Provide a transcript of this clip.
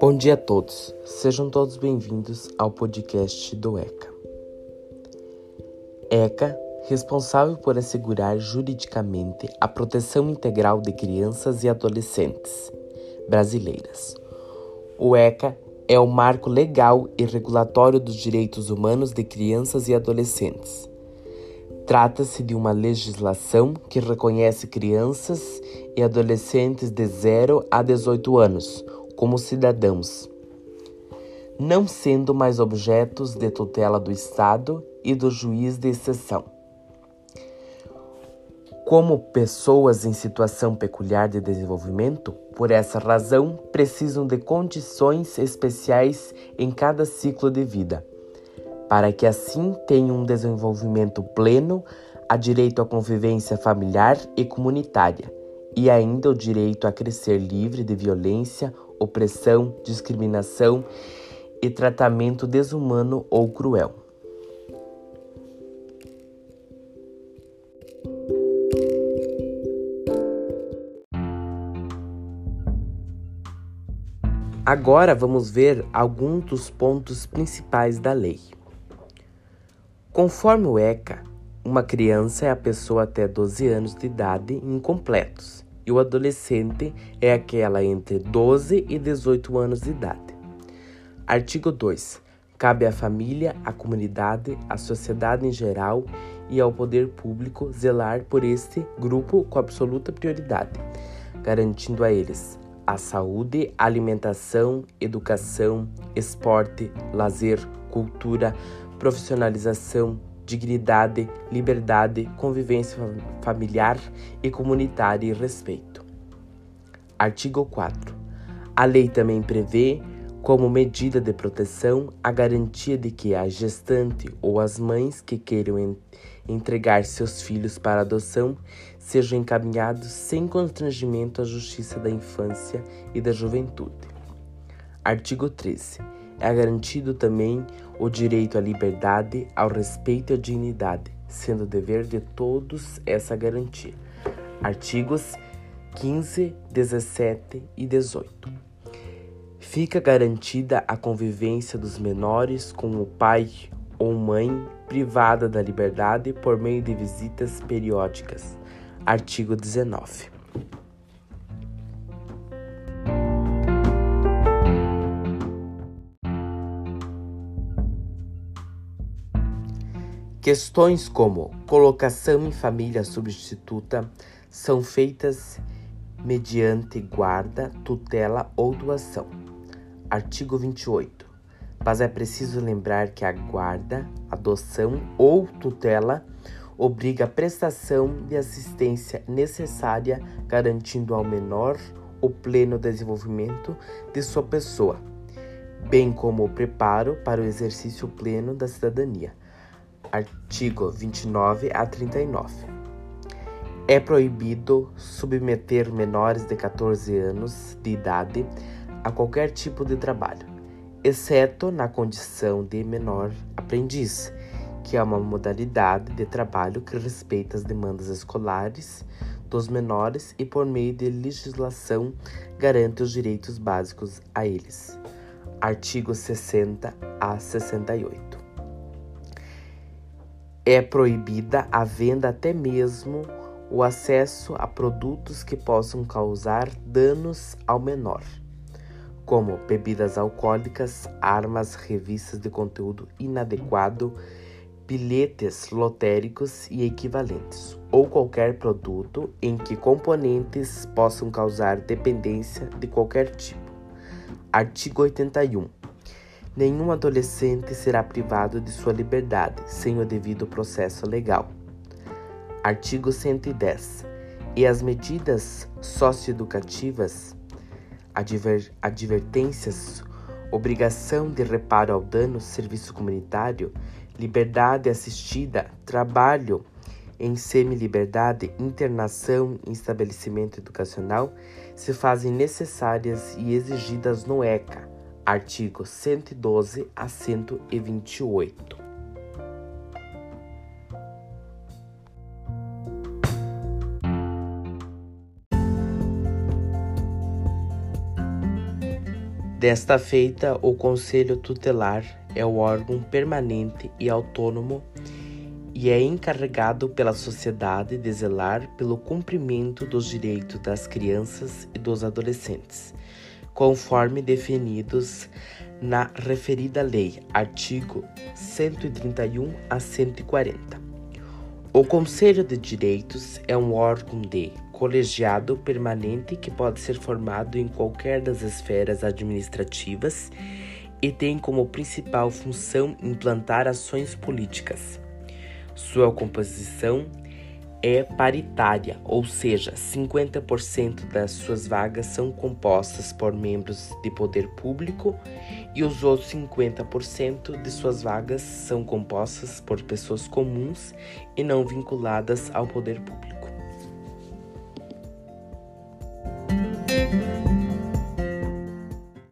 Bom dia a todos, sejam todos bem-vindos ao podcast do ECA. ECA, responsável por assegurar juridicamente a proteção integral de crianças e adolescentes brasileiras. O ECA é o marco legal e regulatório dos direitos humanos de crianças e adolescentes Trata-se de uma legislação que reconhece crianças e adolescentes de 0 a 18 anos como cidadãos, não sendo mais objetos de tutela do Estado e do juiz de exceção. Como pessoas em situação peculiar de desenvolvimento, por essa razão, precisam de condições especiais em cada ciclo de vida para que assim tenham um desenvolvimento pleno, a direito à convivência familiar e comunitária, e ainda o direito a crescer livre de violência, opressão, discriminação e tratamento desumano ou cruel. Agora vamos ver alguns dos pontos principais da lei. Conforme o ECA, uma criança é a pessoa até 12 anos de idade incompletos e o adolescente é aquela entre 12 e 18 anos de idade. Artigo 2. Cabe à família, à comunidade, à sociedade em geral e ao poder público zelar por este grupo com absoluta prioridade, garantindo a eles a saúde, alimentação, educação, esporte, lazer, cultura, profissionalização, dignidade, liberdade, convivência familiar e comunitária e respeito. Artigo 4. A lei também prevê, como medida de proteção, a garantia de que a gestante ou as mães que queiram entregar seus filhos para adoção sejam encaminhados sem constrangimento à Justiça da Infância e da Juventude. Artigo 13 é garantido também o direito à liberdade, ao respeito e à dignidade, sendo dever de todos essa garantia. Artigos 15, 17 e 18. Fica garantida a convivência dos menores com o pai ou mãe privada da liberdade por meio de visitas periódicas. Artigo 19. Questões como colocação em família substituta são feitas mediante guarda, tutela ou doação. Artigo 28. Mas é preciso lembrar que a guarda, adoção ou tutela obriga a prestação de assistência necessária, garantindo ao menor o pleno desenvolvimento de sua pessoa, bem como o preparo para o exercício pleno da cidadania artigo 29 a 39. É proibido submeter menores de 14 anos de idade a qualquer tipo de trabalho, exceto na condição de menor aprendiz, que é uma modalidade de trabalho que respeita as demandas escolares dos menores e, por meio de legislação, garante os direitos básicos a eles. Artigo 60 a 68 é proibida a venda até mesmo o acesso a produtos que possam causar danos ao menor, como bebidas alcoólicas, armas, revistas de conteúdo inadequado, bilhetes lotéricos e equivalentes, ou qualquer produto em que componentes possam causar dependência de qualquer tipo. Artigo 81 nenhum adolescente será privado de sua liberdade sem o devido processo legal. Artigo 110. E as medidas socioeducativas, adver, advertências, obrigação de reparo ao dano, serviço comunitário, liberdade assistida, trabalho em semi-liberdade, internação em estabelecimento educacional se fazem necessárias e exigidas no ECA, artigo 112 a 128. Desta feita, o Conselho Tutelar é o órgão permanente e autônomo e é encarregado pela sociedade de zelar pelo cumprimento dos direitos das crianças e dos adolescentes, conforme definidos na referida lei, artigo 131 a 140. O Conselho de Direitos é um órgão de colegiado permanente que pode ser formado em qualquer das esferas administrativas e tem como principal função implantar ações políticas. Sua composição é paritária, ou seja, 50% das suas vagas são compostas por membros de poder público e os outros 50% de suas vagas são compostas por pessoas comuns e não vinculadas ao poder público.